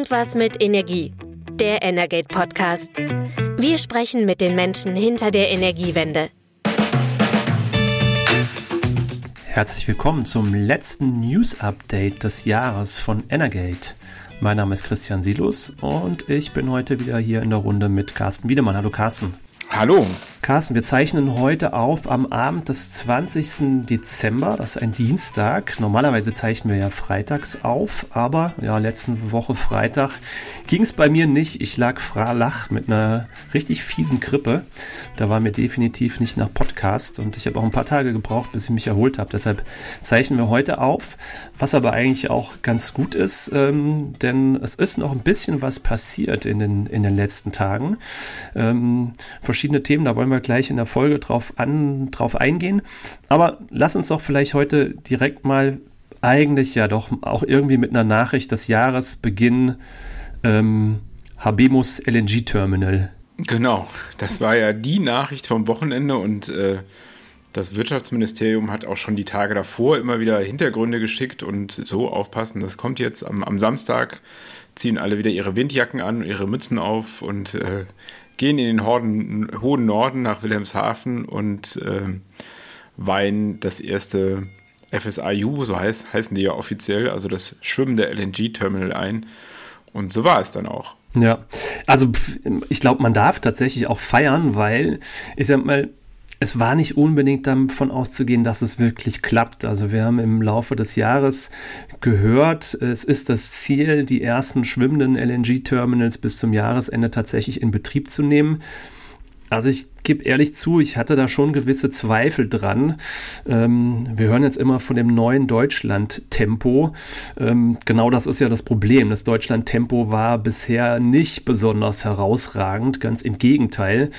Irgendwas mit Energie. Der Energate Podcast. Wir sprechen mit den Menschen hinter der Energiewende. Herzlich willkommen zum letzten News Update des Jahres von Energate. Mein Name ist Christian Silus und ich bin heute wieder hier in der Runde mit Carsten Wiedemann. Hallo Carsten. Hallo. Carsten, wir zeichnen heute auf am Abend des 20. Dezember, das ist ein Dienstag. Normalerweise zeichnen wir ja freitags auf, aber ja, letzten Woche Freitag ging es bei mir nicht. Ich lag fralach mit einer richtig fiesen Grippe. Da war mir definitiv nicht nach Podcast und ich habe auch ein paar Tage gebraucht, bis ich mich erholt habe. Deshalb zeichnen wir heute auf, was aber eigentlich auch ganz gut ist, ähm, denn es ist noch ein bisschen was passiert in den, in den letzten Tagen. Ähm, verschiedene Themen, da wollen wir gleich in der Folge drauf, an, drauf eingehen. Aber lass uns doch vielleicht heute direkt mal eigentlich ja doch auch irgendwie mit einer Nachricht des Jahres beginnen. Ähm, Habemus LNG Terminal. Genau, das war ja die Nachricht vom Wochenende und äh, das Wirtschaftsministerium hat auch schon die Tage davor immer wieder Hintergründe geschickt und so aufpassen, das kommt jetzt am, am Samstag, ziehen alle wieder ihre Windjacken an, ihre Mützen auf und äh, gehen in den Horden, hohen Norden nach Wilhelmshaven und äh, weihen das erste FSIU, so heißt, heißen die ja offiziell, also das schwimmende LNG-Terminal ein. Und so war es dann auch. Ja, also ich glaube, man darf tatsächlich auch feiern, weil ich sag mal, es war nicht unbedingt davon auszugehen, dass es wirklich klappt. Also wir haben im Laufe des Jahres gehört, es ist das Ziel, die ersten schwimmenden LNG-Terminals bis zum Jahresende tatsächlich in Betrieb zu nehmen. Also ich gebe ehrlich zu, ich hatte da schon gewisse Zweifel dran. Ähm, wir hören jetzt immer von dem neuen Deutschland-Tempo. Ähm, genau das ist ja das Problem. Das Deutschland-Tempo war bisher nicht besonders herausragend, ganz im Gegenteil.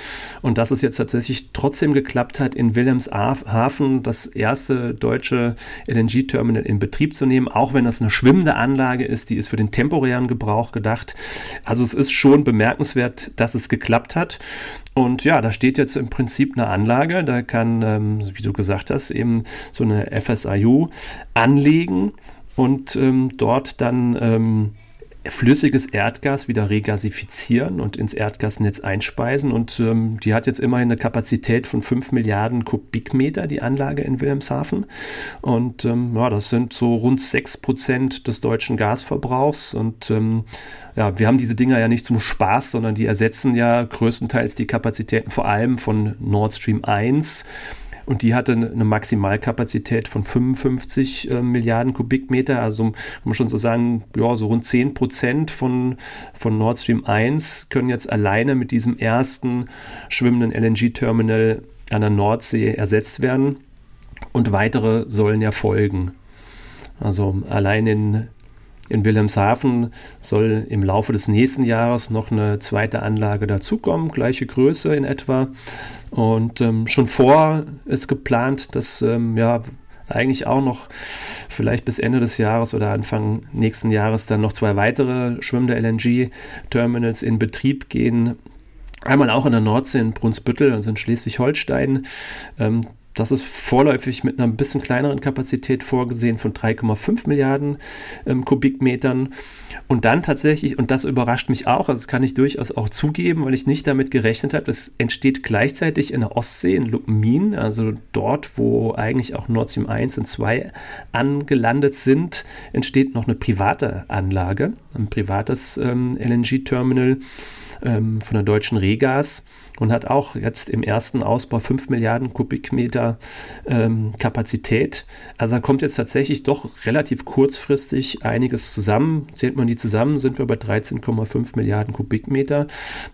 Und dass es jetzt tatsächlich trotzdem geklappt hat, in Wilhelmshaven das erste deutsche LNG-Terminal in Betrieb zu nehmen, auch wenn das eine schwimmende Anlage ist, die ist für den temporären Gebrauch gedacht. Also es ist schon bemerkenswert, dass es geklappt hat. Und ja, da steht jetzt im Prinzip eine Anlage, da kann, ähm, wie du gesagt hast, eben so eine FSIU anlegen und ähm, dort dann ähm, flüssiges Erdgas wieder regasifizieren und ins Erdgasnetz einspeisen. Und ähm, die hat jetzt immerhin eine Kapazität von 5 Milliarden Kubikmeter, die Anlage in Wilhelmshaven. Und ähm, ja, das sind so rund 6 Prozent des deutschen Gasverbrauchs. Und ähm, ja, wir haben diese Dinger ja nicht zum Spaß, sondern die ersetzen ja größtenteils die Kapazitäten vor allem von Nord Stream 1 und die hatte eine Maximalkapazität von 55 äh, Milliarden Kubikmeter, also kann man schon so sagen, ja, so rund 10 Prozent von, von Nord Stream 1 können jetzt alleine mit diesem ersten schwimmenden LNG-Terminal an der Nordsee ersetzt werden und weitere sollen ja folgen. Also allein in in Wilhelmshaven soll im Laufe des nächsten Jahres noch eine zweite Anlage dazukommen, gleiche Größe in etwa. Und ähm, schon vor ist geplant, dass ähm, ja eigentlich auch noch vielleicht bis Ende des Jahres oder Anfang nächsten Jahres dann noch zwei weitere schwimmende LNG-Terminals in Betrieb gehen. Einmal auch in der Nordsee in Brunsbüttel, also in Schleswig-Holstein. Ähm, das ist vorläufig mit einer ein bisschen kleineren Kapazität vorgesehen von 3,5 Milliarden ähm, Kubikmetern. Und dann tatsächlich, und das überrascht mich auch, also das kann ich durchaus auch zugeben, weil ich nicht damit gerechnet habe, es entsteht gleichzeitig in der Ostsee, in Lupmin, also dort, wo eigentlich auch Nord Stream 1 und 2 angelandet sind, entsteht noch eine private Anlage, ein privates ähm, LNG-Terminal ähm, von der deutschen Regas und hat auch jetzt im ersten Ausbau 5 Milliarden Kubikmeter ähm, Kapazität. Also da kommt jetzt tatsächlich doch relativ kurzfristig einiges zusammen. Zählt man die zusammen, sind wir bei 13,5 Milliarden Kubikmeter.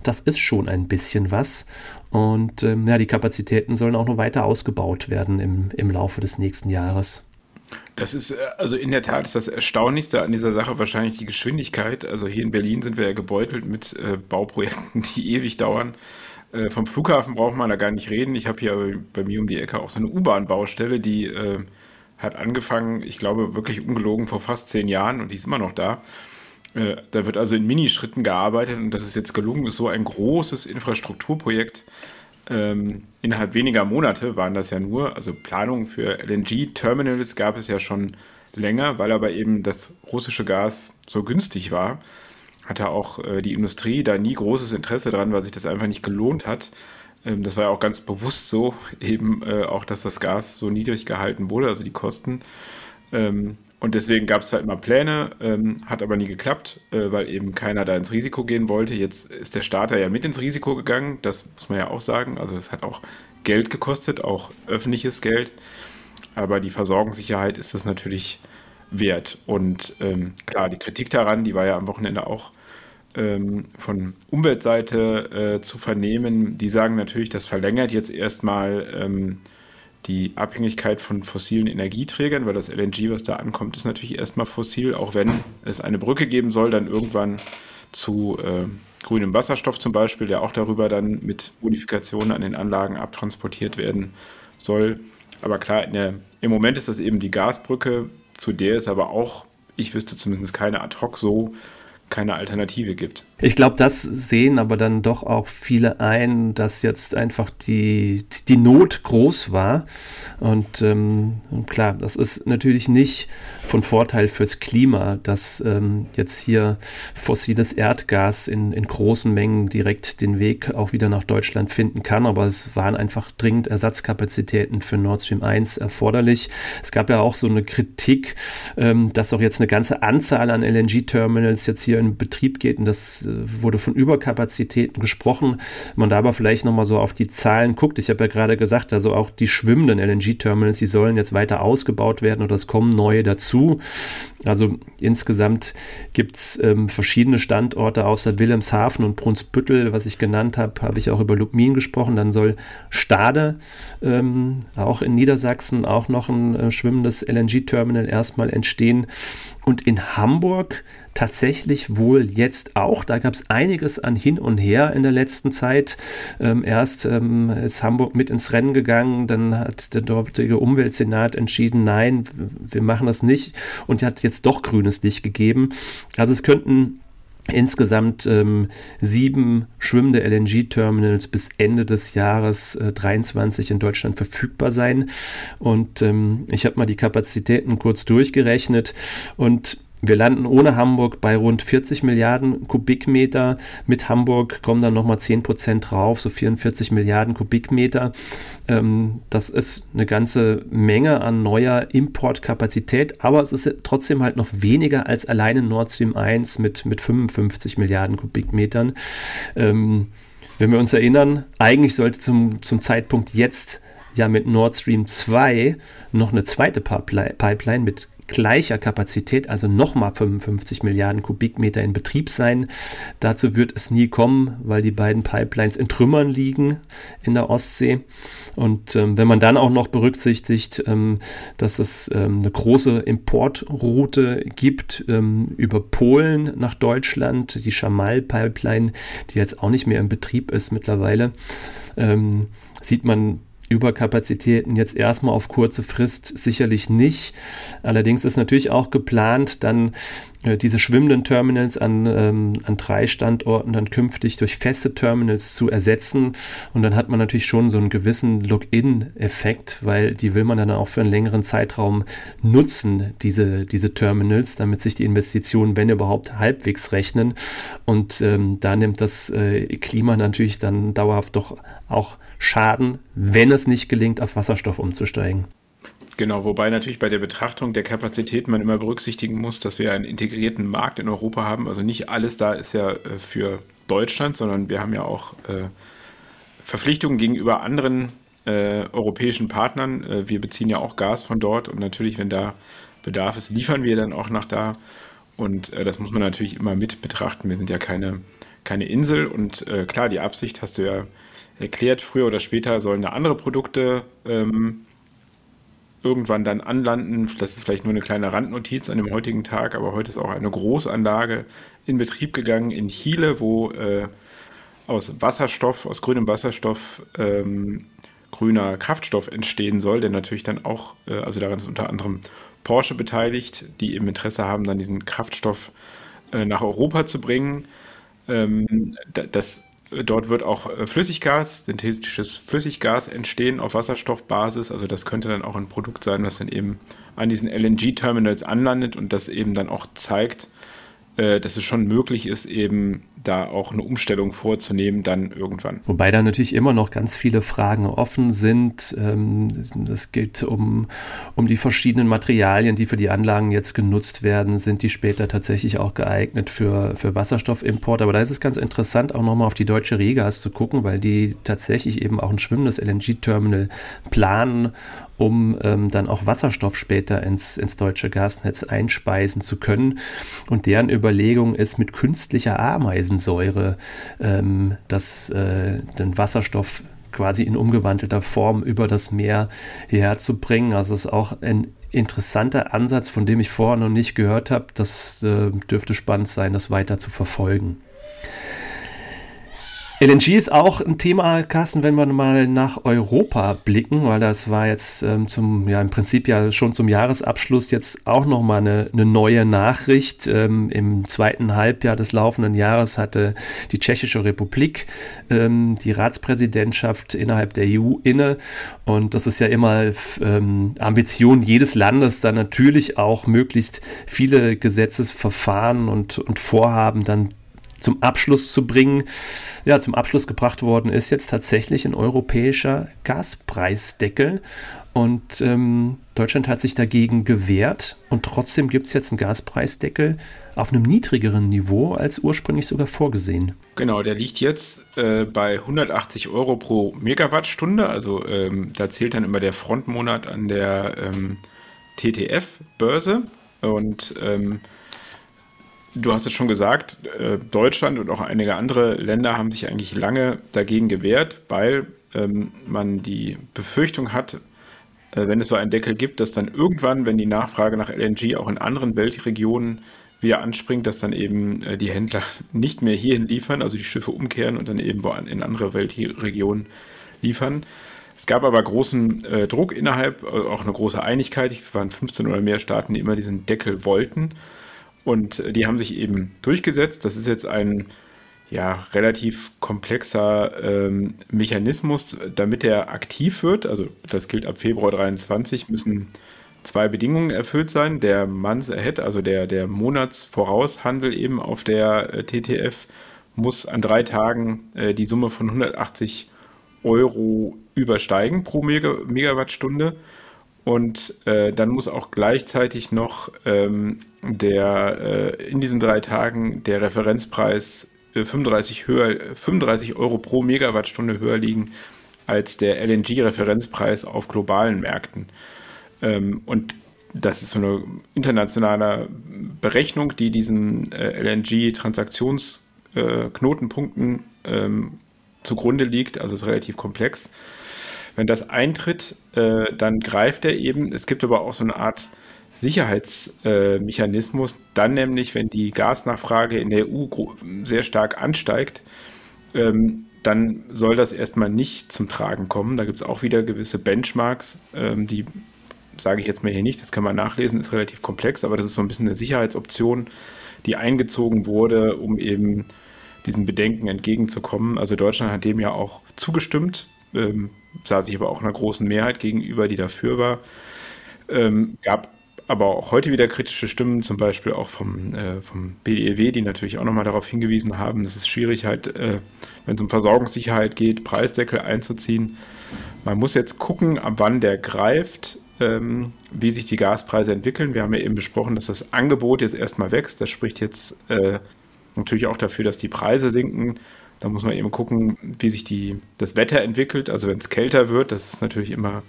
Das ist schon ein bisschen was. Und ähm, ja, die Kapazitäten sollen auch noch weiter ausgebaut werden im, im Laufe des nächsten Jahres. Das ist, äh, also in der Tat ist das Erstaunlichste an dieser Sache wahrscheinlich die Geschwindigkeit. Also hier in Berlin sind wir ja gebeutelt mit äh, Bauprojekten, die ewig dauern. Äh, vom Flughafen braucht man da gar nicht reden. Ich habe hier bei mir um die Ecke auch so eine U-Bahn-Baustelle, die äh, hat angefangen, ich glaube wirklich ungelogen vor fast zehn Jahren und die ist immer noch da. Äh, da wird also in Minischritten gearbeitet und das ist jetzt gelungen, ist so ein großes Infrastrukturprojekt. Ähm, innerhalb weniger Monate waren das ja nur, also Planungen für LNG-Terminals gab es ja schon länger, weil aber eben das russische Gas so günstig war hatte auch äh, die Industrie da nie großes Interesse dran, weil sich das einfach nicht gelohnt hat. Ähm, das war ja auch ganz bewusst so, eben äh, auch, dass das Gas so niedrig gehalten wurde, also die Kosten. Ähm, und deswegen gab es halt immer Pläne, ähm, hat aber nie geklappt, äh, weil eben keiner da ins Risiko gehen wollte. Jetzt ist der Starter ja mit ins Risiko gegangen, das muss man ja auch sagen. Also es hat auch Geld gekostet, auch öffentliches Geld. Aber die Versorgungssicherheit ist das natürlich wert. Und ähm, klar, die Kritik daran, die war ja am Wochenende auch von Umweltseite äh, zu vernehmen. Die sagen natürlich, das verlängert jetzt erstmal ähm, die Abhängigkeit von fossilen Energieträgern, weil das LNG, was da ankommt, ist natürlich erstmal fossil, auch wenn es eine Brücke geben soll, dann irgendwann zu äh, grünem Wasserstoff zum Beispiel, der auch darüber dann mit Modifikationen an den Anlagen abtransportiert werden soll. Aber klar, der, im Moment ist das eben die Gasbrücke, zu der es aber auch, ich wüsste zumindest keine ad hoc so, keine Alternative gibt. Ich glaube, das sehen aber dann doch auch viele ein, dass jetzt einfach die, die Not groß war. Und ähm, klar, das ist natürlich nicht von Vorteil fürs Klima, dass ähm, jetzt hier fossiles Erdgas in, in großen Mengen direkt den Weg auch wieder nach Deutschland finden kann. Aber es waren einfach dringend Ersatzkapazitäten für Nord Stream 1 erforderlich. Es gab ja auch so eine Kritik, ähm, dass auch jetzt eine ganze Anzahl an LNG-Terminals jetzt hier in Betrieb geht und das wurde von Überkapazitäten gesprochen. Man da aber vielleicht nochmal so auf die Zahlen guckt. Ich habe ja gerade gesagt, also auch die schwimmenden LNG-Terminals, die sollen jetzt weiter ausgebaut werden oder es kommen neue dazu. Also insgesamt gibt es ähm, verschiedene Standorte außer Wilhelmshaven und Brunsbüttel, was ich genannt habe, habe ich auch über Lubmin gesprochen. Dann soll Stade, ähm, auch in Niedersachsen, auch noch ein äh, schwimmendes LNG-Terminal erstmal entstehen. Und in Hamburg tatsächlich wohl jetzt auch. Da gab es einiges an hin und her in der letzten Zeit. Ähm, erst ähm, ist Hamburg mit ins Rennen gegangen, dann hat der dortige Umweltsenat entschieden, nein, wir machen das nicht und hat jetzt doch grünes Licht gegeben. Also es könnten insgesamt ähm, sieben schwimmende LNG-Terminals bis Ende des Jahres äh, 23 in Deutschland verfügbar sein. Und ähm, ich habe mal die Kapazitäten kurz durchgerechnet und wir landen ohne Hamburg bei rund 40 Milliarden Kubikmeter. Mit Hamburg kommen dann nochmal 10 Prozent drauf, so 44 Milliarden Kubikmeter. Ähm, das ist eine ganze Menge an neuer Importkapazität, aber es ist trotzdem halt noch weniger als alleine Nord Stream 1 mit, mit 55 Milliarden Kubikmetern. Ähm, wenn wir uns erinnern, eigentlich sollte zum, zum Zeitpunkt jetzt ja mit Nord Stream 2 noch eine zweite Pipeline mit gleicher Kapazität, also nochmal 55 Milliarden Kubikmeter in Betrieb sein. Dazu wird es nie kommen, weil die beiden Pipelines in Trümmern liegen in der Ostsee. Und ähm, wenn man dann auch noch berücksichtigt, ähm, dass es ähm, eine große Importroute gibt ähm, über Polen nach Deutschland, die Schamal-Pipeline, die jetzt auch nicht mehr in Betrieb ist mittlerweile, ähm, sieht man Überkapazitäten jetzt erstmal auf kurze Frist sicherlich nicht. Allerdings ist natürlich auch geplant, dann äh, diese schwimmenden Terminals an, ähm, an drei Standorten dann künftig durch feste Terminals zu ersetzen. Und dann hat man natürlich schon so einen gewissen Login-Effekt, weil die will man dann auch für einen längeren Zeitraum nutzen, diese, diese Terminals, damit sich die Investitionen, wenn überhaupt, halbwegs rechnen. Und ähm, da nimmt das äh, Klima natürlich dann dauerhaft doch auch Schaden, wenn es nicht gelingt, auf Wasserstoff umzusteigen. Genau, wobei natürlich bei der Betrachtung der Kapazität man immer berücksichtigen muss, dass wir einen integrierten Markt in Europa haben. Also nicht alles da ist ja äh, für Deutschland, sondern wir haben ja auch äh, Verpflichtungen gegenüber anderen äh, europäischen Partnern. Wir beziehen ja auch Gas von dort und natürlich, wenn da Bedarf ist, liefern wir dann auch nach da. Und das muss man natürlich immer mit betrachten. Wir sind ja keine, keine Insel und klar, die Absicht hast du ja erklärt, früher oder später sollen da andere Produkte ähm, irgendwann dann anlanden. Das ist vielleicht nur eine kleine Randnotiz an dem heutigen Tag, aber heute ist auch eine Großanlage in Betrieb gegangen in Chile, wo äh, aus Wasserstoff, aus grünem Wasserstoff ähm, grüner Kraftstoff entstehen soll, der natürlich dann auch, äh, also daran ist unter anderem Porsche beteiligt, die im Interesse haben, dann diesen Kraftstoff äh, nach Europa zu bringen. Ähm, das Dort wird auch äh, Flüssiggas, synthetisches Flüssiggas entstehen auf Wasserstoffbasis. Also das könnte dann auch ein Produkt sein, das dann eben an diesen LNG-Terminals anlandet und das eben dann auch zeigt, dass es schon möglich ist, eben da auch eine Umstellung vorzunehmen, dann irgendwann. Wobei da natürlich immer noch ganz viele Fragen offen sind. Ähm, das geht um, um die verschiedenen Materialien, die für die Anlagen jetzt genutzt werden. Sind die später tatsächlich auch geeignet für, für Wasserstoffimport? Aber da ist es ganz interessant, auch nochmal auf die deutsche Regas zu gucken, weil die tatsächlich eben auch ein schwimmendes LNG-Terminal planen um ähm, dann auch Wasserstoff später ins, ins deutsche Gasnetz einspeisen zu können. Und deren Überlegung ist, mit künstlicher Ameisen Aminosäure ähm, das, äh, den Wasserstoff quasi in umgewandelter Form über das Meer hierher zu bringen. Also es ist auch ein interessanter Ansatz, von dem ich vorher noch nicht gehört habe. Das äh, dürfte spannend sein, das weiter zu verfolgen. LNG ist auch ein Thema, Carsten, wenn wir mal nach Europa blicken, weil das war jetzt ähm, zum, ja, im Prinzip ja schon zum Jahresabschluss jetzt auch nochmal eine, eine neue Nachricht. Ähm, Im zweiten Halbjahr des laufenden Jahres hatte die Tschechische Republik ähm, die Ratspräsidentschaft innerhalb der EU inne. Und das ist ja immer ähm, Ambition jedes Landes, dann natürlich auch möglichst viele Gesetzesverfahren und, und Vorhaben dann zum Abschluss zu bringen. Ja, zum Abschluss gebracht worden ist jetzt tatsächlich ein europäischer Gaspreisdeckel. Und ähm, Deutschland hat sich dagegen gewehrt und trotzdem gibt es jetzt einen Gaspreisdeckel auf einem niedrigeren Niveau als ursprünglich sogar vorgesehen. Genau, der liegt jetzt äh, bei 180 Euro pro Megawattstunde. Also ähm, da zählt dann immer der Frontmonat an der ähm, TTF-Börse. Und ähm, Du hast es schon gesagt, äh, Deutschland und auch einige andere Länder haben sich eigentlich lange dagegen gewehrt, weil ähm, man die Befürchtung hat, äh, wenn es so einen Deckel gibt, dass dann irgendwann, wenn die Nachfrage nach LNG auch in anderen Weltregionen wieder anspringt, dass dann eben äh, die Händler nicht mehr hierhin liefern, also die Schiffe umkehren und dann eben in andere Weltregionen liefern. Es gab aber großen Druck innerhalb, auch eine große Einigkeit. Es waren 15 oder mehr Staaten, die immer diesen Deckel wollten. Und die haben sich eben durchgesetzt. Das ist jetzt ein ja, relativ komplexer ähm, Mechanismus, damit er aktiv wird. Also das gilt ab Februar 23, müssen zwei Bedingungen erfüllt sein. Der Months Ahead, also der, der Monatsvoraushandel eben auf der äh, TTF, muss an drei Tagen äh, die Summe von 180 Euro übersteigen pro Megawattstunde. Und äh, dann muss auch gleichzeitig noch ähm, der äh, in diesen drei Tagen der Referenzpreis äh, 35, höher, 35 Euro pro Megawattstunde höher liegen als der LNG-Referenzpreis auf globalen Märkten. Ähm, und das ist so eine internationale Berechnung, die diesen äh, LNG-Transaktionsknotenpunkten ähm, zugrunde liegt. Also ist relativ komplex. Wenn das eintritt, äh, dann greift er eben. Es gibt aber auch so eine Art Sicherheitsmechanismus, äh, dann nämlich, wenn die Gasnachfrage in der EU sehr stark ansteigt, ähm, dann soll das erstmal nicht zum Tragen kommen. Da gibt es auch wieder gewisse Benchmarks, ähm, die sage ich jetzt mal hier nicht, das kann man nachlesen, ist relativ komplex, aber das ist so ein bisschen eine Sicherheitsoption, die eingezogen wurde, um eben diesen Bedenken entgegenzukommen. Also Deutschland hat dem ja auch zugestimmt. Ähm, sah sich aber auch einer großen Mehrheit gegenüber, die dafür war. Ähm, gab aber auch heute wieder kritische Stimmen, zum Beispiel auch vom, äh, vom BEW, die natürlich auch nochmal darauf hingewiesen haben, dass es schwierig halt, äh, wenn es um Versorgungssicherheit geht, Preisdeckel einzuziehen. Man muss jetzt gucken, ab wann der greift, ähm, wie sich die Gaspreise entwickeln. Wir haben ja eben besprochen, dass das Angebot jetzt erstmal wächst. Das spricht jetzt äh, natürlich auch dafür, dass die Preise sinken. Da muss man eben gucken, wie sich die, das Wetter entwickelt. Also wenn es kälter wird, das ist natürlich immer,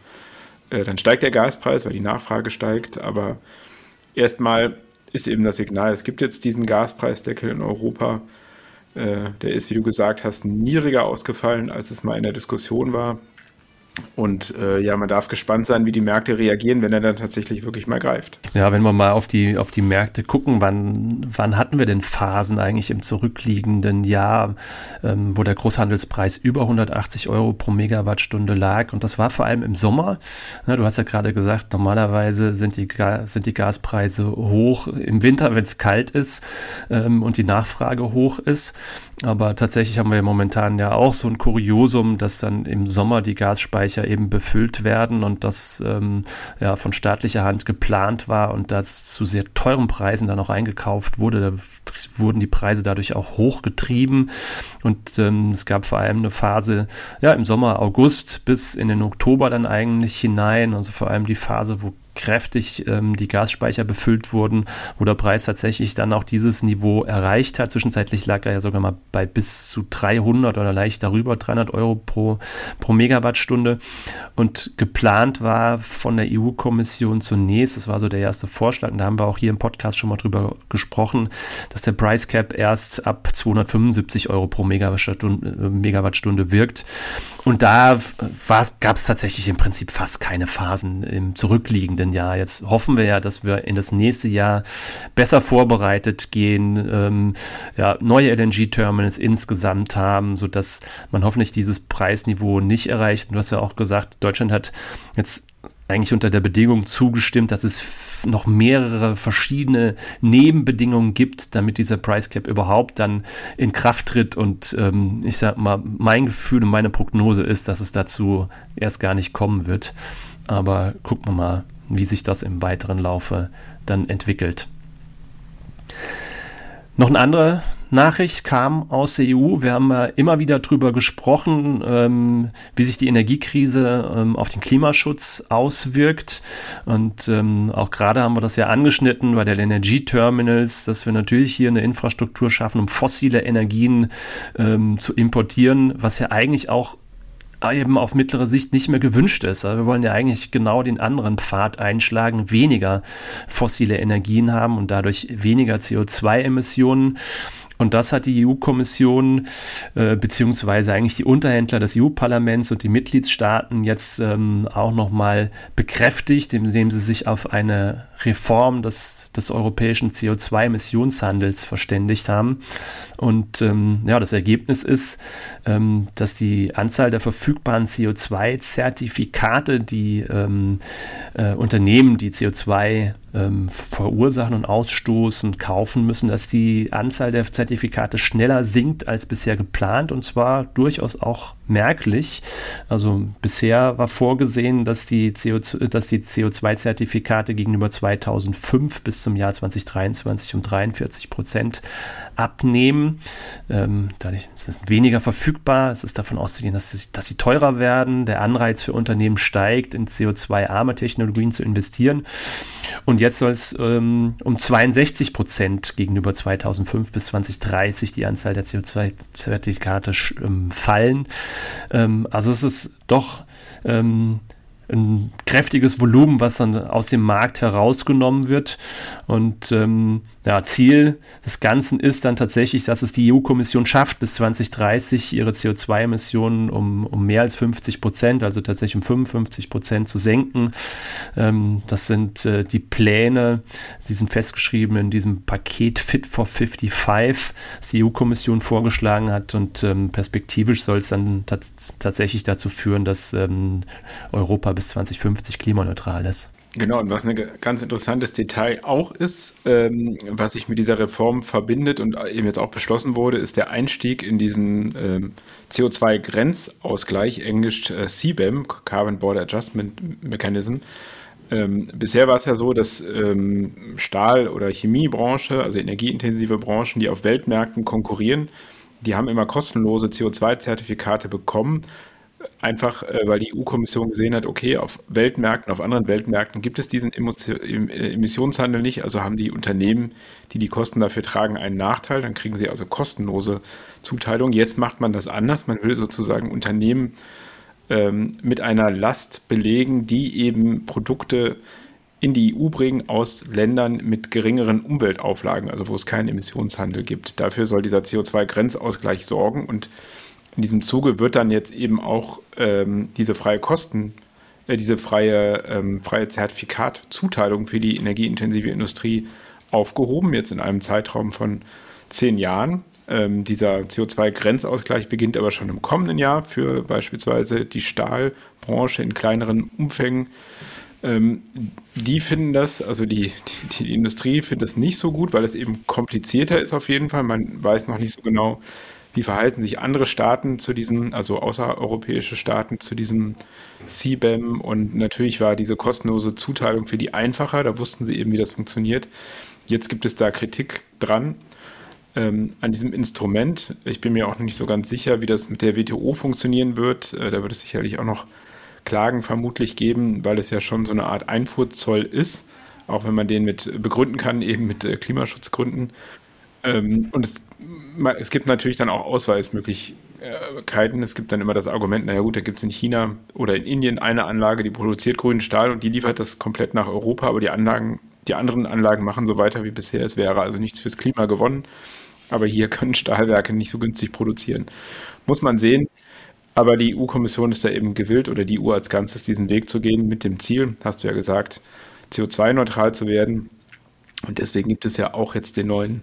äh, dann steigt der Gaspreis, weil die Nachfrage steigt. Aber erstmal ist eben das Signal, es gibt jetzt diesen Gaspreisdeckel in Europa. Äh, der ist, wie du gesagt hast, niedriger ausgefallen, als es mal in der Diskussion war. Und äh, ja, man darf gespannt sein, wie die Märkte reagieren, wenn er dann tatsächlich wirklich mal greift. Ja, wenn wir mal auf die, auf die Märkte gucken, wann, wann hatten wir denn Phasen eigentlich im zurückliegenden Jahr, ähm, wo der Großhandelspreis über 180 Euro pro Megawattstunde lag? Und das war vor allem im Sommer. Ja, du hast ja gerade gesagt, normalerweise sind die, sind die Gaspreise hoch im Winter, wenn es kalt ist ähm, und die Nachfrage hoch ist. Aber tatsächlich haben wir ja momentan ja auch so ein Kuriosum, dass dann im Sommer die Gasspeicher eben befüllt werden und das ähm, ja von staatlicher Hand geplant war und das zu sehr teuren Preisen dann auch eingekauft wurde. Da wurden die Preise dadurch auch hochgetrieben und ähm, es gab vor allem eine Phase ja im Sommer, August bis in den Oktober dann eigentlich hinein, also vor allem die Phase, wo kräftig ähm, die Gasspeicher befüllt wurden, wo der Preis tatsächlich dann auch dieses Niveau erreicht hat. Zwischenzeitlich lag er ja sogar mal bei bis zu 300 oder leicht darüber, 300 Euro pro, pro Megawattstunde. Und geplant war von der EU-Kommission zunächst, das war so der erste Vorschlag, und da haben wir auch hier im Podcast schon mal drüber gesprochen, dass der Price Cap erst ab 275 Euro pro Megawattstunde, äh, Megawattstunde wirkt. Und da gab es tatsächlich im Prinzip fast keine Phasen im zurückliegenden kommenden Jahr. Jetzt hoffen wir ja, dass wir in das nächste Jahr besser vorbereitet gehen, ähm, ja, neue LNG-Terminals insgesamt haben, sodass man hoffentlich dieses Preisniveau nicht erreicht. du hast ja auch gesagt, Deutschland hat jetzt eigentlich unter der Bedingung zugestimmt, dass es noch mehrere verschiedene Nebenbedingungen gibt, damit dieser Price Cap überhaupt dann in Kraft tritt. Und ähm, ich sag mal, mein Gefühl und meine Prognose ist, dass es dazu erst gar nicht kommen wird. Aber gucken wir mal, wie sich das im weiteren Laufe dann entwickelt. Noch eine andere Nachricht kam aus der EU. Wir haben ja immer wieder darüber gesprochen, ähm, wie sich die Energiekrise ähm, auf den Klimaschutz auswirkt. Und ähm, auch gerade haben wir das ja angeschnitten bei den Energieterminals, dass wir natürlich hier eine Infrastruktur schaffen, um fossile Energien ähm, zu importieren, was ja eigentlich auch eben auf mittlere Sicht nicht mehr gewünscht ist. Also wir wollen ja eigentlich genau den anderen Pfad einschlagen, weniger fossile Energien haben und dadurch weniger CO2-Emissionen. Und das hat die EU-Kommission äh, beziehungsweise eigentlich die Unterhändler des EU-Parlaments und die Mitgliedstaaten jetzt ähm, auch nochmal bekräftigt, indem sie sich auf eine Reform des, des europäischen CO2-Emissionshandels verständigt haben. Und ähm, ja, das Ergebnis ist, ähm, dass die Anzahl der verfügbaren CO2-Zertifikate, die ähm, äh, Unternehmen, die CO2 ähm, verursachen und ausstoßen, kaufen müssen, dass die Anzahl der Zertifikate schneller sinkt als bisher geplant und zwar durchaus auch merklich. Also bisher war vorgesehen, dass die, CO2, dass die CO2-Zertifikate gegenüber 2005 bis zum Jahr 2023 um 43 Prozent abnehmen. Ähm, dadurch ist es weniger verfügbar. Es ist davon auszugehen, dass sie, dass sie teurer werden. Der Anreiz für Unternehmen steigt, in CO2-arme Technologien zu investieren. Und jetzt soll es ähm, um 62 Prozent gegenüber 2005 bis 2030 die Anzahl der CO2-Zertifikate ähm, fallen. Ähm, also es ist doch ähm, ein kräftiges Volumen, was dann aus dem Markt herausgenommen wird. Und ähm, ja, Ziel des Ganzen ist dann tatsächlich, dass es die EU-Kommission schafft, bis 2030 ihre CO2-Emissionen um, um mehr als 50 Prozent, also tatsächlich um 55 Prozent zu senken. Ähm, das sind äh, die Pläne, die sind festgeschrieben in diesem Paket Fit for 55, das die EU-Kommission vorgeschlagen hat. Und ähm, perspektivisch soll es dann tatsächlich dazu führen, dass ähm, Europa bis 2050 klimaneutral ist. Genau, und was ein ganz interessantes Detail auch ist, ähm, was sich mit dieser Reform verbindet und eben jetzt auch beschlossen wurde, ist der Einstieg in diesen ähm, CO2-Grenzausgleich, englisch äh, CBAM, Carbon Border Adjustment Mechanism. Ähm, bisher war es ja so, dass ähm, Stahl- oder Chemiebranche, also energieintensive Branchen, die auf Weltmärkten konkurrieren, die haben immer kostenlose CO2-Zertifikate bekommen Einfach, äh, weil die EU-Kommission gesehen hat, okay, auf Weltmärkten, auf anderen Weltmärkten gibt es diesen äh, Emissionshandel nicht, also haben die Unternehmen, die die Kosten dafür tragen, einen Nachteil, dann kriegen sie also kostenlose Zuteilung. Jetzt macht man das anders, man will sozusagen Unternehmen ähm, mit einer Last belegen, die eben Produkte in die EU bringen aus Ländern mit geringeren Umweltauflagen, also wo es keinen Emissionshandel gibt. Dafür soll dieser CO2-Grenzausgleich sorgen und in diesem Zuge wird dann jetzt eben auch ähm, diese freie Kosten, äh, diese freie, ähm, freie Zertifikatzuteilung für die energieintensive Industrie aufgehoben, jetzt in einem Zeitraum von zehn Jahren. Ähm, dieser CO2-Grenzausgleich beginnt aber schon im kommenden Jahr für beispielsweise die Stahlbranche in kleineren Umfängen. Ähm, die finden das, also die, die, die Industrie findet das nicht so gut, weil es eben komplizierter ist auf jeden Fall. Man weiß noch nicht so genau, wie verhalten sich andere Staaten zu diesem, also außereuropäische Staaten zu diesem CBAM und natürlich war diese kostenlose Zuteilung für die einfacher, da wussten sie eben, wie das funktioniert. Jetzt gibt es da Kritik dran ähm, an diesem Instrument. Ich bin mir auch noch nicht so ganz sicher, wie das mit der WTO funktionieren wird. Äh, da wird es sicherlich auch noch Klagen vermutlich geben, weil es ja schon so eine Art Einfuhrzoll ist, auch wenn man den mit begründen kann, eben mit äh, Klimaschutzgründen. Ähm, und es, es, gibt natürlich dann auch Ausweismöglichkeiten. Es gibt dann immer das Argument, naja gut, da gibt es in China oder in Indien eine Anlage, die produziert grünen Stahl und die liefert das komplett nach Europa, aber die Anlagen, die anderen Anlagen machen so weiter wie bisher. Es wäre also nichts fürs Klima gewonnen. Aber hier können Stahlwerke nicht so günstig produzieren. Muss man sehen. Aber die EU-Kommission ist da eben gewillt oder die EU als Ganzes diesen Weg zu gehen mit dem Ziel, hast du ja gesagt, CO2-neutral zu werden. Und deswegen gibt es ja auch jetzt den neuen,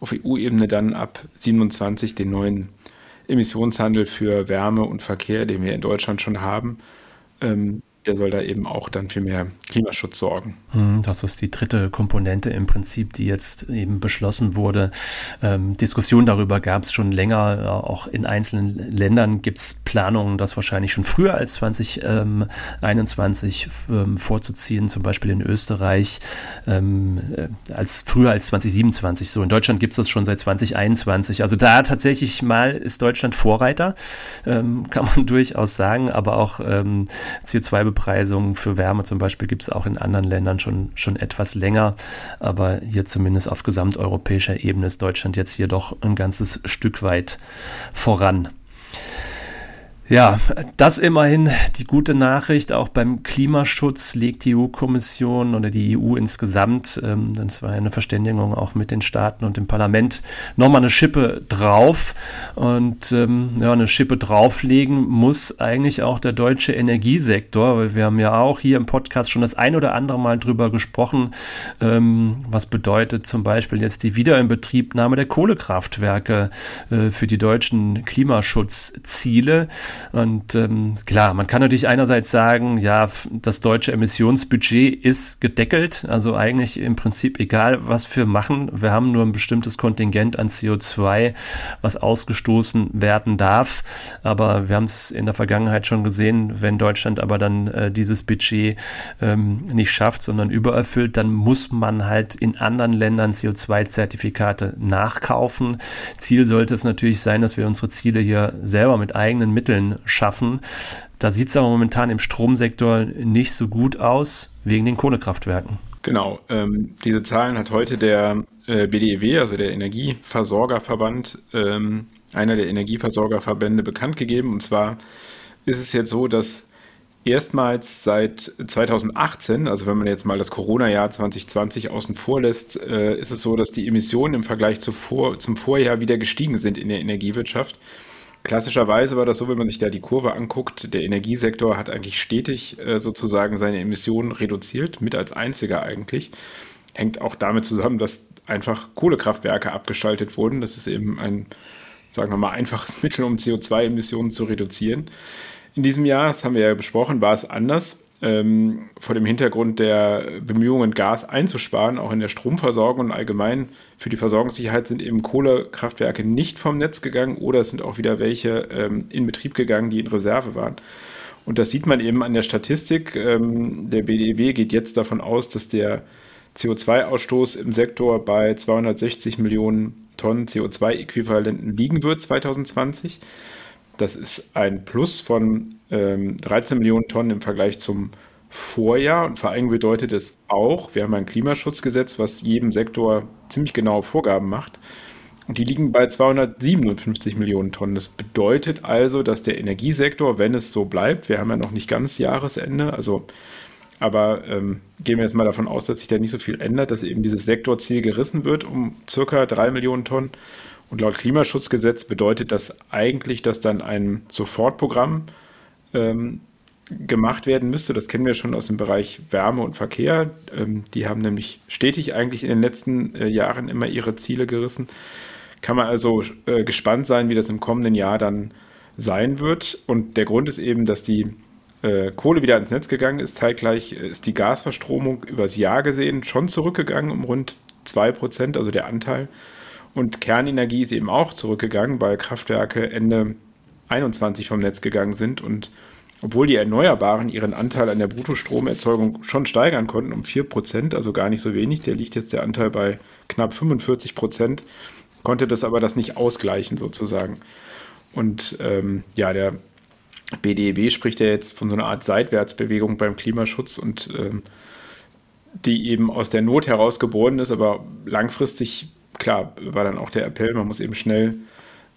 auf EU-Ebene dann ab 27 den neuen Emissionshandel für Wärme und Verkehr, den wir in Deutschland schon haben. Ähm, der soll da eben auch dann für mehr Klimaschutz sorgen. Hm, das ist die dritte Komponente im Prinzip, die jetzt eben beschlossen wurde. Ähm, Diskussionen darüber gab es schon länger. Äh, auch in einzelnen Ländern gibt es Planungen, das wahrscheinlich schon früher als 2021 ähm, vorzuziehen, zum Beispiel in Österreich ähm, äh, als früher als 2027. So in Deutschland gibt es das schon seit 2021. Also da tatsächlich mal ist Deutschland Vorreiter, ähm, kann man durchaus sagen, aber auch ähm, CO2 Bepreisung für Wärme zum Beispiel gibt es auch in anderen Ländern schon, schon etwas länger. Aber hier zumindest auf gesamteuropäischer Ebene ist Deutschland jetzt hier doch ein ganzes Stück weit voran. Ja, das immerhin die gute Nachricht. Auch beim Klimaschutz legt die EU-Kommission oder die EU insgesamt, ähm, das war eine Verständigung auch mit den Staaten und dem Parlament, nochmal eine Schippe drauf. Und ähm, ja, eine Schippe drauflegen muss eigentlich auch der deutsche Energiesektor, weil wir haben ja auch hier im Podcast schon das ein oder andere Mal drüber gesprochen, ähm, was bedeutet zum Beispiel jetzt die Wiederinbetriebnahme der Kohlekraftwerke äh, für die deutschen Klimaschutzziele. Und ähm, klar, man kann natürlich einerseits sagen, ja, das deutsche Emissionsbudget ist gedeckelt, also eigentlich im Prinzip egal, was wir machen. Wir haben nur ein bestimmtes Kontingent an CO2, was ausgestoßen werden darf. Aber wir haben es in der Vergangenheit schon gesehen, wenn Deutschland aber dann äh, dieses Budget ähm, nicht schafft, sondern übererfüllt, dann muss man halt in anderen Ländern CO2-Zertifikate nachkaufen. Ziel sollte es natürlich sein, dass wir unsere Ziele hier selber mit eigenen Mitteln schaffen. Da sieht es aber momentan im Stromsektor nicht so gut aus, wegen den Kohlekraftwerken. Genau, ähm, diese Zahlen hat heute der äh, BDEW, also der Energieversorgerverband, ähm, einer der Energieversorgerverbände bekannt gegeben. Und zwar ist es jetzt so, dass erstmals seit 2018, also wenn man jetzt mal das Corona-Jahr 2020 außen vor lässt, äh, ist es so, dass die Emissionen im Vergleich zu vor, zum Vorjahr wieder gestiegen sind in der Energiewirtschaft. Klassischerweise war das so, wenn man sich da die Kurve anguckt, der Energiesektor hat eigentlich stetig äh, sozusagen seine Emissionen reduziert, mit als einziger eigentlich. Hängt auch damit zusammen, dass einfach Kohlekraftwerke abgeschaltet wurden. Das ist eben ein, sagen wir mal, einfaches Mittel, um CO2-Emissionen zu reduzieren. In diesem Jahr, das haben wir ja besprochen, war es anders ähm, vor dem Hintergrund der Bemühungen, Gas einzusparen, auch in der Stromversorgung und allgemein für die Versorgungssicherheit sind eben Kohlekraftwerke nicht vom Netz gegangen oder es sind auch wieder welche ähm, in Betrieb gegangen, die in Reserve waren. Und das sieht man eben an der Statistik. Ähm, der BDEW geht jetzt davon aus, dass der CO2-Ausstoß im Sektor bei 260 Millionen Tonnen CO2-Äquivalenten liegen wird 2020. Das ist ein Plus von ähm, 13 Millionen Tonnen im Vergleich zum Vorjahr. Und vor allem bedeutet es auch, wir haben ein Klimaschutzgesetz, was jedem Sektor ziemlich genaue Vorgaben macht. Und die liegen bei 257 Millionen Tonnen. Das bedeutet also, dass der Energiesektor, wenn es so bleibt, wir haben ja noch nicht ganz Jahresende, also aber ähm, gehen wir jetzt mal davon aus, dass sich da nicht so viel ändert, dass eben dieses Sektorziel gerissen wird um circa 3 Millionen Tonnen. Und laut Klimaschutzgesetz bedeutet das eigentlich, dass dann ein Sofortprogramm ähm, gemacht werden müsste. Das kennen wir schon aus dem Bereich Wärme und Verkehr. Ähm, die haben nämlich stetig eigentlich in den letzten äh, Jahren immer ihre Ziele gerissen. Kann man also äh, gespannt sein, wie das im kommenden Jahr dann sein wird. Und der Grund ist eben, dass die äh, Kohle wieder ins Netz gegangen ist. Zeitgleich ist die Gasverstromung übers Jahr gesehen schon zurückgegangen um rund 2%, also der Anteil. Und Kernenergie ist eben auch zurückgegangen, weil Kraftwerke Ende 21 vom Netz gegangen sind und obwohl die Erneuerbaren ihren Anteil an der Bruttostromerzeugung schon steigern konnten um 4%, also gar nicht so wenig, der liegt jetzt der Anteil bei knapp 45 Prozent, konnte das aber das nicht ausgleichen sozusagen. Und ähm, ja, der BDEW spricht ja jetzt von so einer Art Seitwärtsbewegung beim Klimaschutz und ähm, die eben aus der Not heraus geboren ist, aber langfristig, klar, war dann auch der Appell, man muss eben schnell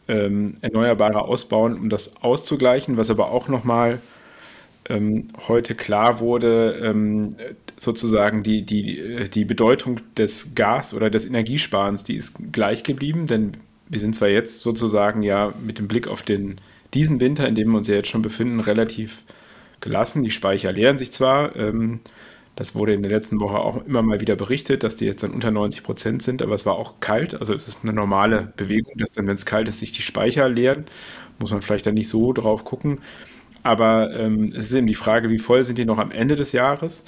ähm, Erneuerbare ausbauen, um das auszugleichen, was aber auch nochmal ähm, heute klar wurde, ähm, sozusagen die, die, die Bedeutung des Gas- oder des Energiesparens, die ist gleich geblieben, denn wir sind zwar jetzt sozusagen ja mit dem Blick auf den, diesen Winter, in dem wir uns ja jetzt schon befinden, relativ gelassen. Die Speicher leeren sich zwar, ähm, das wurde in der letzten Woche auch immer mal wieder berichtet, dass die jetzt dann unter 90 Prozent sind, aber es war auch kalt. Also es ist eine normale Bewegung, dass dann, wenn es kalt ist, sich die Speicher leeren. Muss man vielleicht dann nicht so drauf gucken. Aber ähm, es ist eben die Frage, wie voll sind die noch am Ende des Jahres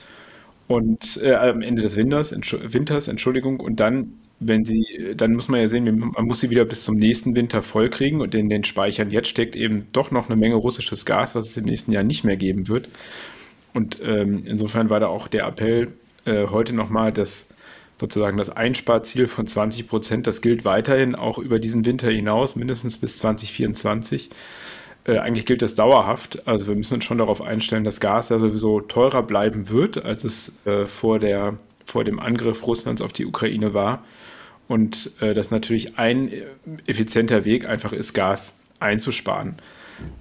und äh, am Ende des Winters, Entsch Winters, Entschuldigung. Und dann, wenn sie, dann muss man ja sehen, man muss sie wieder bis zum nächsten Winter vollkriegen und in den Speichern jetzt steckt eben doch noch eine Menge russisches Gas, was es im nächsten Jahr nicht mehr geben wird. Und ähm, insofern war da auch der Appell äh, heute nochmal, dass sozusagen das Einsparziel von 20 Prozent, das gilt weiterhin auch über diesen Winter hinaus, mindestens bis 2024. Äh, eigentlich gilt das dauerhaft. Also wir müssen uns schon darauf einstellen, dass Gas ja sowieso teurer bleiben wird, als es äh, vor, der, vor dem Angriff Russlands auf die Ukraine war. Und äh, dass natürlich ein effizienter Weg einfach ist, Gas einzusparen.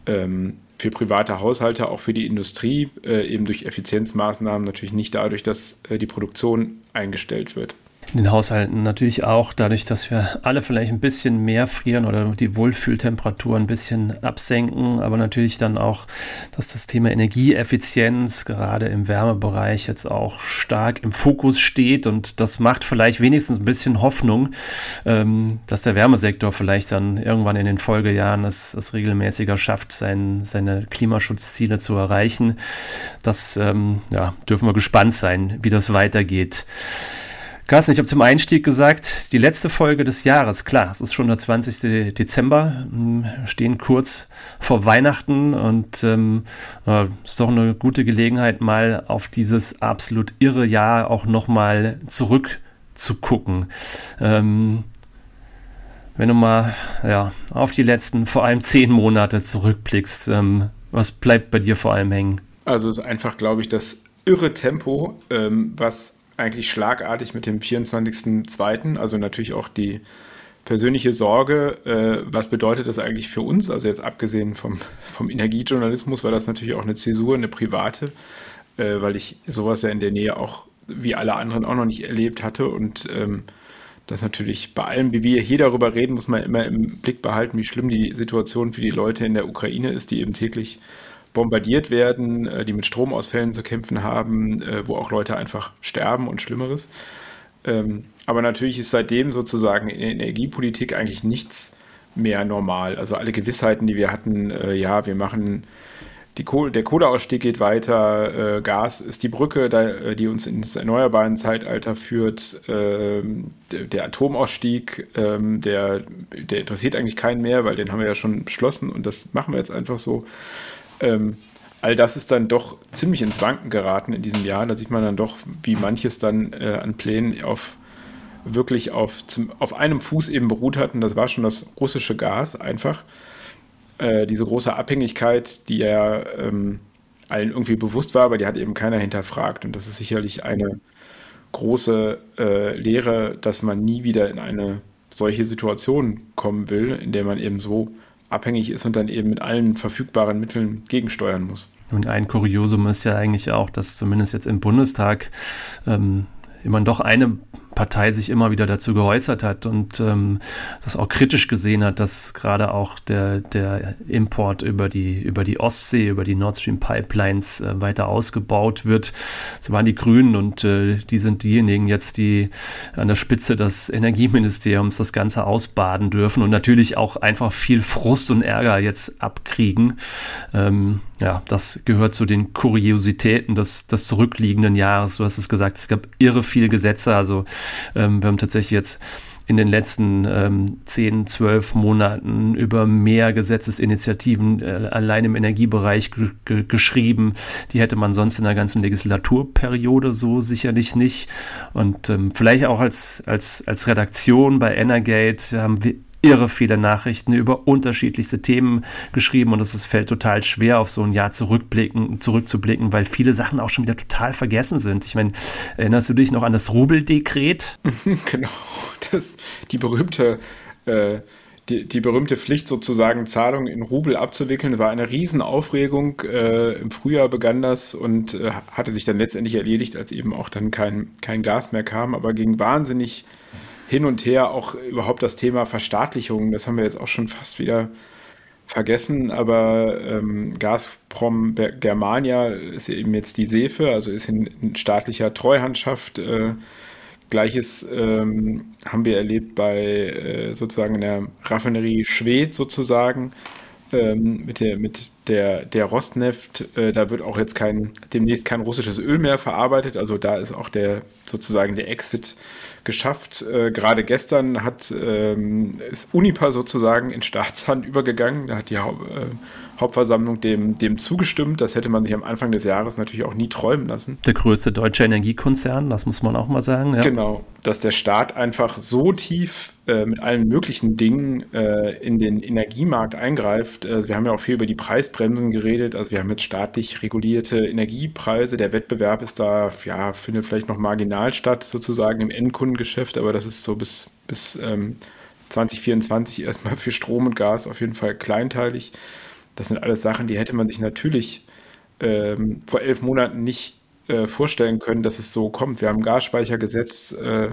Ähm, für private Haushalte, auch für die Industrie, äh, eben durch Effizienzmaßnahmen, natürlich nicht dadurch, dass äh, die Produktion eingestellt wird in den Haushalten natürlich auch, dadurch, dass wir alle vielleicht ein bisschen mehr frieren oder die Wohlfühltemperatur ein bisschen absenken, aber natürlich dann auch, dass das Thema Energieeffizienz gerade im Wärmebereich jetzt auch stark im Fokus steht und das macht vielleicht wenigstens ein bisschen Hoffnung, ähm, dass der Wärmesektor vielleicht dann irgendwann in den Folgejahren es, es regelmäßiger schafft, sein, seine Klimaschutzziele zu erreichen. Das ähm, ja, dürfen wir gespannt sein, wie das weitergeht. Carsten, ich habe zum Einstieg gesagt, die letzte Folge des Jahres, klar, es ist schon der 20. Dezember, hm, stehen kurz vor Weihnachten und ähm, ist doch eine gute Gelegenheit, mal auf dieses absolut irre Jahr auch nochmal zurückzugucken. Ähm, wenn du mal ja, auf die letzten vor allem zehn Monate zurückblickst, ähm, was bleibt bei dir vor allem hängen? Also es ist einfach, glaube ich, das irre Tempo, ähm, was eigentlich schlagartig mit dem 24.02., also natürlich auch die persönliche Sorge, äh, was bedeutet das eigentlich für uns? Also jetzt abgesehen vom, vom Energiejournalismus war das natürlich auch eine Zäsur, eine private, äh, weil ich sowas ja in der Nähe auch wie alle anderen auch noch nicht erlebt hatte und ähm, das natürlich bei allem, wie wir hier darüber reden, muss man immer im Blick behalten, wie schlimm die Situation für die Leute in der Ukraine ist, die eben täglich bombardiert werden, äh, die mit Stromausfällen zu kämpfen haben, äh, wo auch Leute einfach sterben und Schlimmeres. Ähm, aber natürlich ist seitdem sozusagen in der Energiepolitik eigentlich nichts mehr normal. Also alle Gewissheiten, die wir hatten, äh, ja, wir machen Kohle, der Kohleausstieg geht weiter, äh, Gas ist die Brücke, da, äh, die uns ins erneuerbare Zeitalter führt, ähm, der, der, Atomausstieg, ähm, der, der interessiert eigentlich keinen mehr, weil den haben wir ja schon beschlossen und das machen wir jetzt einfach so. Ähm, all das ist dann doch ziemlich ins Wanken geraten in diesem Jahr. Da sieht man dann doch, wie manches dann äh, an Plänen auf wirklich auf, zum, auf einem Fuß eben beruht hat. Und das war schon das russische Gas einfach. Äh, diese große Abhängigkeit, die ja ähm, allen irgendwie bewusst war, aber die hat eben keiner hinterfragt. Und das ist sicherlich eine große äh, Lehre, dass man nie wieder in eine solche Situation kommen will, in der man eben so abhängig ist und dann eben mit allen verfügbaren Mitteln gegensteuern muss. Und ein Kuriosum ist ja eigentlich auch, dass zumindest jetzt im Bundestag ähm, immer doch eine Partei sich immer wieder dazu geäußert hat und ähm, das auch kritisch gesehen hat, dass gerade auch der, der Import über die, über die Ostsee, über die Nord Stream Pipelines äh, weiter ausgebaut wird. So waren die Grünen und äh, die sind diejenigen jetzt, die an der Spitze des Energieministeriums das Ganze ausbaden dürfen und natürlich auch einfach viel Frust und Ärger jetzt abkriegen. Ähm, ja, das gehört zu den Kuriositäten des, des zurückliegenden Jahres. Du hast es gesagt, es gab irre viele Gesetze. Also ähm, wir haben tatsächlich jetzt in den letzten ähm, 10, 12 Monaten über mehr Gesetzesinitiativen äh, allein im Energiebereich geschrieben. Die hätte man sonst in der ganzen Legislaturperiode so sicherlich nicht. Und ähm, vielleicht auch als, als, als Redaktion bei Energate haben wir irre viele Nachrichten über unterschiedlichste Themen geschrieben und es fällt total schwer, auf so ein Jahr zurückblicken, zurückzublicken, weil viele Sachen auch schon wieder total vergessen sind. Ich meine, erinnerst du dich noch an das Rubeldekret? genau, das, die berühmte äh, die, die, berühmte Pflicht sozusagen Zahlungen in Rubel abzuwickeln war eine Riesenaufregung. Äh, Im Frühjahr begann das und äh, hatte sich dann letztendlich erledigt, als eben auch dann kein, kein Gas mehr kam, aber ging wahnsinnig hin und her auch überhaupt das Thema Verstaatlichung, das haben wir jetzt auch schon fast wieder vergessen, aber ähm, Gazprom Germania ist eben jetzt die Sefe, also ist in, in staatlicher Treuhandschaft. Äh, Gleiches ähm, haben wir erlebt bei äh, sozusagen der Raffinerie Schwedt sozusagen ähm, mit der mit der der Rostneft. Äh, da wird auch jetzt kein demnächst kein russisches Öl mehr verarbeitet. Also da ist auch der sozusagen der Exit geschafft. Äh, gerade gestern hat, ähm, ist Unipa sozusagen in Staatshand übergegangen. Da hat die Hau äh, Hauptversammlung dem, dem zugestimmt. Das hätte man sich am Anfang des Jahres natürlich auch nie träumen lassen. Der größte deutsche Energiekonzern, das muss man auch mal sagen. Ja. Genau, dass der Staat einfach so tief äh, mit allen möglichen Dingen äh, in den Energiemarkt eingreift. Also wir haben ja auch viel über die Preisbremsen geredet. Also wir haben jetzt staatlich regulierte Energiepreise. Der Wettbewerb ist da, ja, findet vielleicht noch marginal statt, sozusagen im Endkundengeschäft, aber das ist so bis, bis ähm, 2024 erstmal für Strom und Gas auf jeden Fall kleinteilig. Das sind alles Sachen, die hätte man sich natürlich ähm, vor elf Monaten nicht äh, vorstellen können, dass es so kommt. Wir haben Gasspeichergesetz, äh,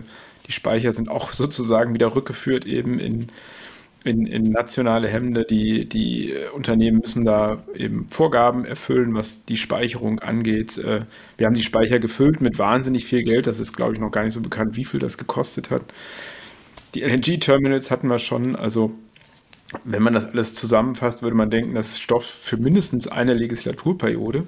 die Speicher sind auch sozusagen wieder rückgeführt eben in, in, in nationale Hemde. Die, die Unternehmen müssen da eben Vorgaben erfüllen, was die Speicherung angeht. Äh, wir haben die Speicher gefüllt mit wahnsinnig viel Geld. Das ist, glaube ich, noch gar nicht so bekannt, wie viel das gekostet hat. Die LNG-Terminals hatten wir schon. Also wenn man das alles zusammenfasst, würde man denken, das ist Stoff für mindestens eine Legislaturperiode.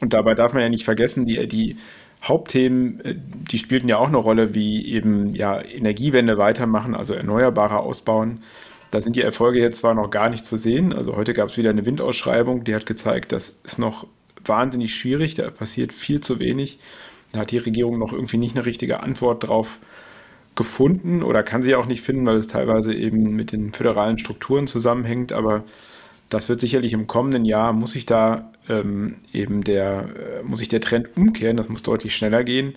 Und dabei darf man ja nicht vergessen, die, die Hauptthemen, äh, die spielten ja auch eine Rolle, wie eben ja, Energiewende weitermachen, also Erneuerbare ausbauen. Da sind die Erfolge jetzt zwar noch gar nicht zu sehen. Also heute gab es wieder eine Windausschreibung, die hat gezeigt, das ist noch wahnsinnig schwierig, da passiert viel zu wenig. Da hat die Regierung noch irgendwie nicht eine richtige Antwort drauf gefunden oder kann sie auch nicht finden, weil es teilweise eben mit den föderalen Strukturen zusammenhängt. Aber das wird sicherlich im kommenden Jahr, muss sich da ähm, eben der, äh, muss sich der Trend umkehren, das muss deutlich schneller gehen.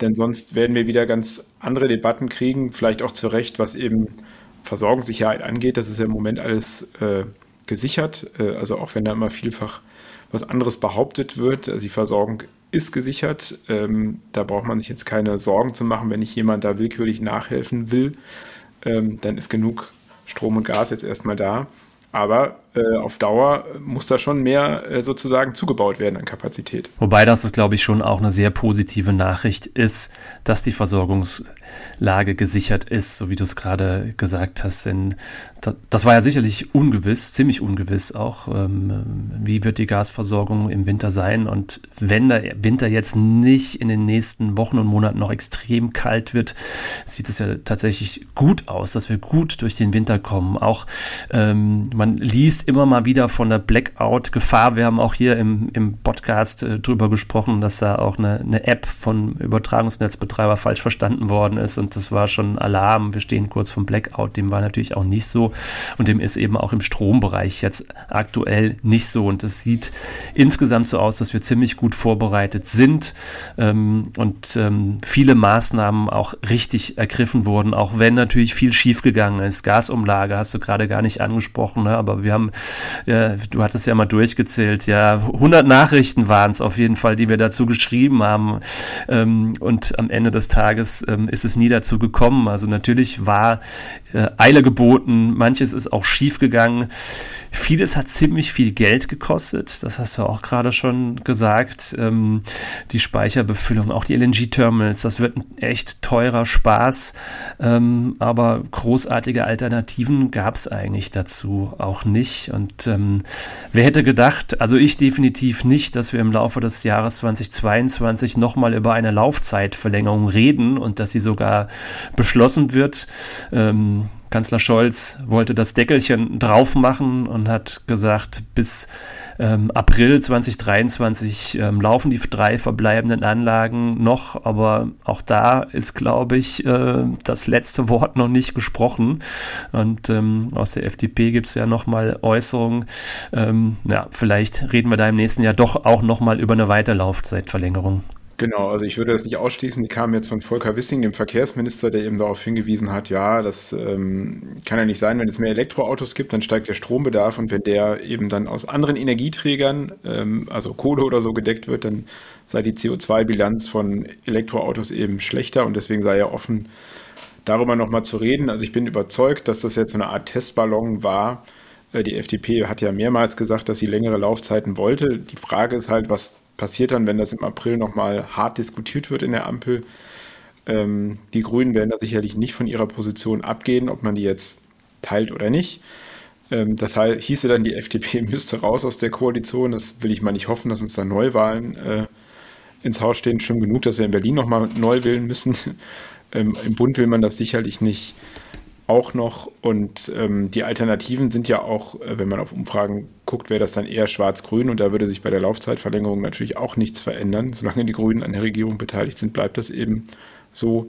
Denn sonst werden wir wieder ganz andere Debatten kriegen, vielleicht auch zu Recht, was eben Versorgungssicherheit angeht. Das ist ja im Moment alles äh, gesichert. Äh, also auch wenn da immer vielfach was anderes behauptet wird. Also die Versorgung ist gesichert. Ähm, da braucht man sich jetzt keine Sorgen zu machen, wenn nicht jemand da willkürlich nachhelfen will. Ähm, dann ist genug Strom und Gas jetzt erstmal da. Aber äh, auf Dauer muss da schon mehr äh, sozusagen zugebaut werden an Kapazität. Wobei das, glaube ich, schon auch eine sehr positive Nachricht ist, dass die Versorgungslage gesichert ist, so wie du es gerade gesagt hast. Denn das, das, war ja sicherlich ungewiss, ziemlich ungewiss auch. Ähm, wie wird die Gasversorgung im Winter sein? Und wenn der Winter jetzt nicht in den nächsten Wochen und Monaten noch extrem kalt wird, sieht es ja tatsächlich gut aus, dass wir gut durch den Winter kommen. Auch ähm, man liest immer mal wieder von der Blackout-Gefahr. Wir haben auch hier im, im Podcast äh, drüber gesprochen, dass da auch eine, eine App von Übertragungsnetzbetreiber falsch verstanden worden ist und das war schon Alarm. Wir stehen kurz vom Blackout. Dem war natürlich auch nicht so und dem ist eben auch im Strombereich jetzt aktuell nicht so und es sieht insgesamt so aus, dass wir ziemlich gut vorbereitet sind ähm, und ähm, viele Maßnahmen auch richtig ergriffen wurden, auch wenn natürlich viel schiefgegangen ist. Gasumlage hast du gerade gar nicht angesprochen, ne? Aber wir haben, ja, du hattest ja mal durchgezählt, ja, 100 Nachrichten waren es auf jeden Fall, die wir dazu geschrieben haben. Ähm, und am Ende des Tages ähm, ist es nie dazu gekommen. Also natürlich war äh, Eile geboten, manches ist auch schief gegangen. Vieles hat ziemlich viel Geld gekostet, das hast du auch gerade schon gesagt. Ähm, die Speicherbefüllung, auch die LNG-Terminals, das wird ein echt teurer Spaß, ähm, aber großartige Alternativen gab es eigentlich dazu. auch nicht. Und ähm, wer hätte gedacht, also ich definitiv nicht, dass wir im Laufe des Jahres 2022 nochmal über eine Laufzeitverlängerung reden und dass sie sogar beschlossen wird. Ähm, Kanzler Scholz wollte das Deckelchen drauf machen und hat gesagt, bis ähm, April 2023 ähm, laufen die drei verbleibenden Anlagen noch, aber auch da ist, glaube ich, äh, das letzte Wort noch nicht gesprochen. Und ähm, aus der FDP gibt es ja nochmal Äußerungen. Ähm, ja, vielleicht reden wir da im nächsten Jahr doch auch nochmal über eine Weiterlaufzeitverlängerung. Genau, also ich würde das nicht ausschließen. Die kamen jetzt von Volker Wissing, dem Verkehrsminister, der eben darauf hingewiesen hat, ja, das ähm, kann ja nicht sein, wenn es mehr Elektroautos gibt, dann steigt der Strombedarf und wenn der eben dann aus anderen Energieträgern, ähm, also Kohle oder so gedeckt wird, dann sei die CO2-Bilanz von Elektroautos eben schlechter und deswegen sei er offen, darüber nochmal zu reden. Also ich bin überzeugt, dass das jetzt so eine Art Testballon war. Äh, die FDP hat ja mehrmals gesagt, dass sie längere Laufzeiten wollte. Die Frage ist halt, was passiert dann, wenn das im April nochmal hart diskutiert wird in der Ampel. Ähm, die Grünen werden da sicherlich nicht von ihrer Position abgehen, ob man die jetzt teilt oder nicht. Ähm, das heißt, hieße dann, die FDP müsste raus aus der Koalition. Das will ich mal nicht hoffen, dass uns da Neuwahlen äh, ins Haus stehen. Schlimm genug, dass wir in Berlin nochmal neu wählen müssen. ähm, Im Bund will man das sicherlich nicht auch noch. Und ähm, die Alternativen sind ja auch, äh, wenn man auf Umfragen guckt, wäre das dann eher schwarz-grün und da würde sich bei der Laufzeitverlängerung natürlich auch nichts verändern. Solange die Grünen an der Regierung beteiligt sind, bleibt das eben so.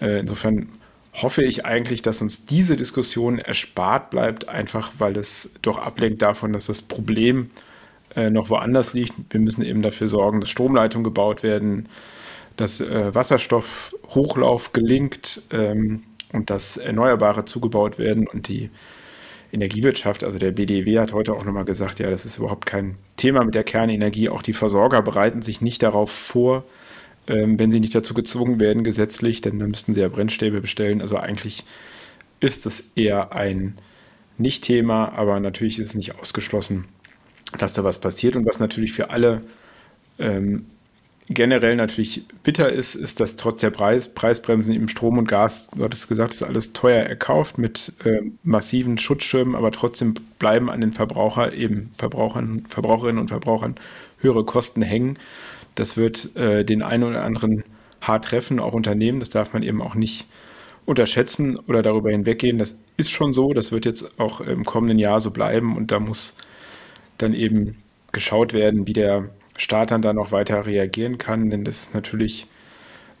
Äh, insofern hoffe ich eigentlich, dass uns diese Diskussion erspart bleibt, einfach weil es doch ablenkt davon, dass das Problem äh, noch woanders liegt. Wir müssen eben dafür sorgen, dass Stromleitungen gebaut werden, dass äh, Wasserstoffhochlauf gelingt. Ähm, und dass Erneuerbare zugebaut werden und die Energiewirtschaft, also der BDW hat heute auch nochmal gesagt, ja, das ist überhaupt kein Thema mit der Kernenergie. Auch die Versorger bereiten sich nicht darauf vor, ähm, wenn sie nicht dazu gezwungen werden gesetzlich, denn dann müssten sie ja Brennstäbe bestellen. Also eigentlich ist es eher ein Nicht-Thema, aber natürlich ist es nicht ausgeschlossen, dass da was passiert und was natürlich für alle ähm, generell natürlich bitter ist, ist, dass trotz der Preis, Preisbremsen im Strom und Gas, du hattest gesagt, ist alles teuer erkauft mit äh, massiven Schutzschirmen, aber trotzdem bleiben an den Verbraucher eben Verbrauchern, Verbraucherinnen und Verbrauchern höhere Kosten hängen. Das wird äh, den einen oder anderen hart treffen, auch Unternehmen. Das darf man eben auch nicht unterschätzen oder darüber hinweggehen. Das ist schon so. Das wird jetzt auch im kommenden Jahr so bleiben und da muss dann eben geschaut werden, wie der Staat dann da noch weiter reagieren kann, denn das ist natürlich,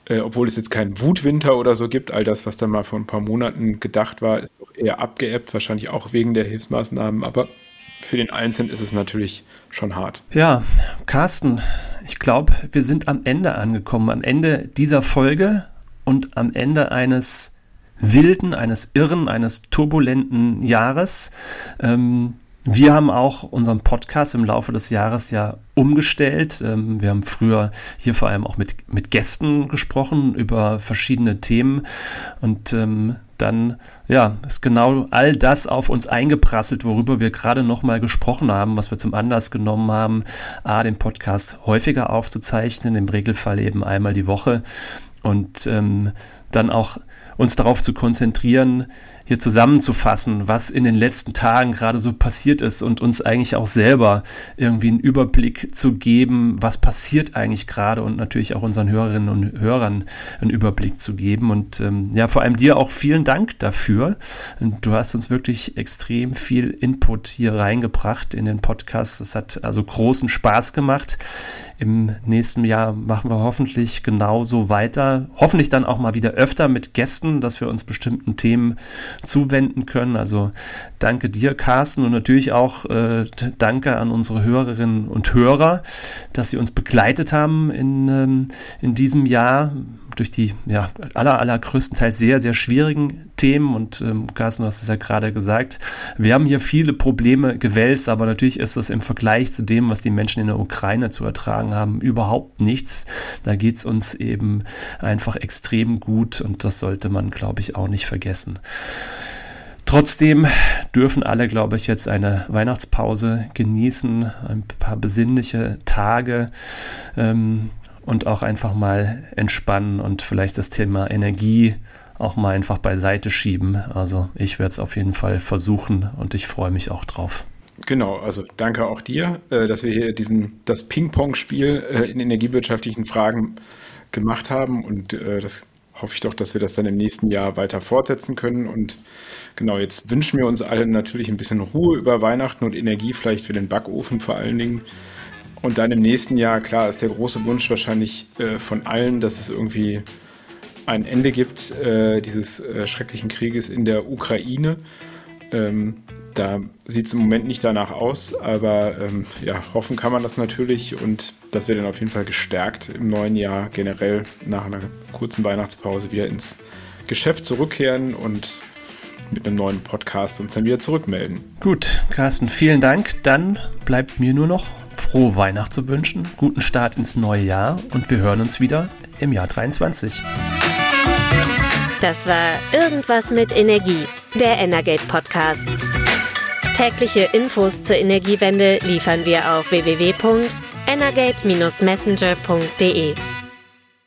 äh, obwohl es jetzt keinen Wutwinter oder so gibt, all das, was dann mal vor ein paar Monaten gedacht war, ist doch eher abgeebbt, wahrscheinlich auch wegen der Hilfsmaßnahmen, aber für den Einzelnen ist es natürlich schon hart. Ja, Carsten, ich glaube, wir sind am Ende angekommen, am Ende dieser Folge und am Ende eines wilden, eines irren, eines turbulenten Jahres. Ähm, wir haben auch unseren Podcast im Laufe des Jahres ja umgestellt. Ähm, wir haben früher hier vor allem auch mit, mit Gästen gesprochen über verschiedene Themen und ähm, dann ja, ist genau all das auf uns eingeprasselt, worüber wir gerade nochmal gesprochen haben, was wir zum Anlass genommen haben, A, den Podcast häufiger aufzuzeichnen, im Regelfall eben einmal die Woche und ähm, dann auch uns darauf zu konzentrieren, hier zusammenzufassen, was in den letzten Tagen gerade so passiert ist und uns eigentlich auch selber irgendwie einen Überblick zu geben, was passiert eigentlich gerade und natürlich auch unseren Hörerinnen und Hörern einen Überblick zu geben. Und ähm, ja, vor allem dir auch vielen Dank dafür. Du hast uns wirklich extrem viel Input hier reingebracht in den Podcast. Es hat also großen Spaß gemacht. Im nächsten Jahr machen wir hoffentlich genauso weiter. Hoffentlich dann auch mal wieder öfter mit Gästen, dass wir uns bestimmten Themen zuwenden können. Also danke dir, Carsten, und natürlich auch äh, danke an unsere Hörerinnen und Hörer, dass sie uns begleitet haben in, ähm, in diesem Jahr durch die ja, aller, allergrößtenteils sehr, sehr schwierigen Themen. Und ähm, Carsten, du hast es ja gerade gesagt, wir haben hier viele Probleme gewälzt, aber natürlich ist das im Vergleich zu dem, was die Menschen in der Ukraine zu ertragen haben, überhaupt nichts. Da geht es uns eben einfach extrem gut und das sollte man, glaube ich, auch nicht vergessen. Trotzdem dürfen alle, glaube ich, jetzt eine Weihnachtspause genießen, ein paar besinnliche Tage. Ähm, und auch einfach mal entspannen und vielleicht das Thema Energie auch mal einfach beiseite schieben. Also ich werde es auf jeden Fall versuchen und ich freue mich auch drauf. Genau, also danke auch dir, äh, dass wir hier diesen, das Ping-Pong-Spiel äh, in energiewirtschaftlichen Fragen gemacht haben und äh, das hoffe ich doch, dass wir das dann im nächsten Jahr weiter fortsetzen können. Und genau, jetzt wünschen wir uns alle natürlich ein bisschen Ruhe über Weihnachten und Energie, vielleicht für den Backofen vor allen Dingen. Und dann im nächsten Jahr, klar, ist der große Wunsch wahrscheinlich äh, von allen, dass es irgendwie ein Ende gibt äh, dieses äh, schrecklichen Krieges in der Ukraine. Ähm, da sieht es im Moment nicht danach aus, aber ähm, ja, hoffen kann man das natürlich und dass wir dann auf jeden Fall gestärkt im neuen Jahr generell nach einer kurzen Weihnachtspause wieder ins Geschäft zurückkehren und mit einem neuen Podcast uns dann wieder zurückmelden. Gut, Carsten, vielen Dank. Dann bleibt mir nur noch frohe Weihnacht zu wünschen, guten Start ins neue Jahr und wir hören uns wieder im Jahr 23. Das war Irgendwas mit Energie, der Energate Podcast. Tägliche Infos zur Energiewende liefern wir auf www.energate-messenger.de.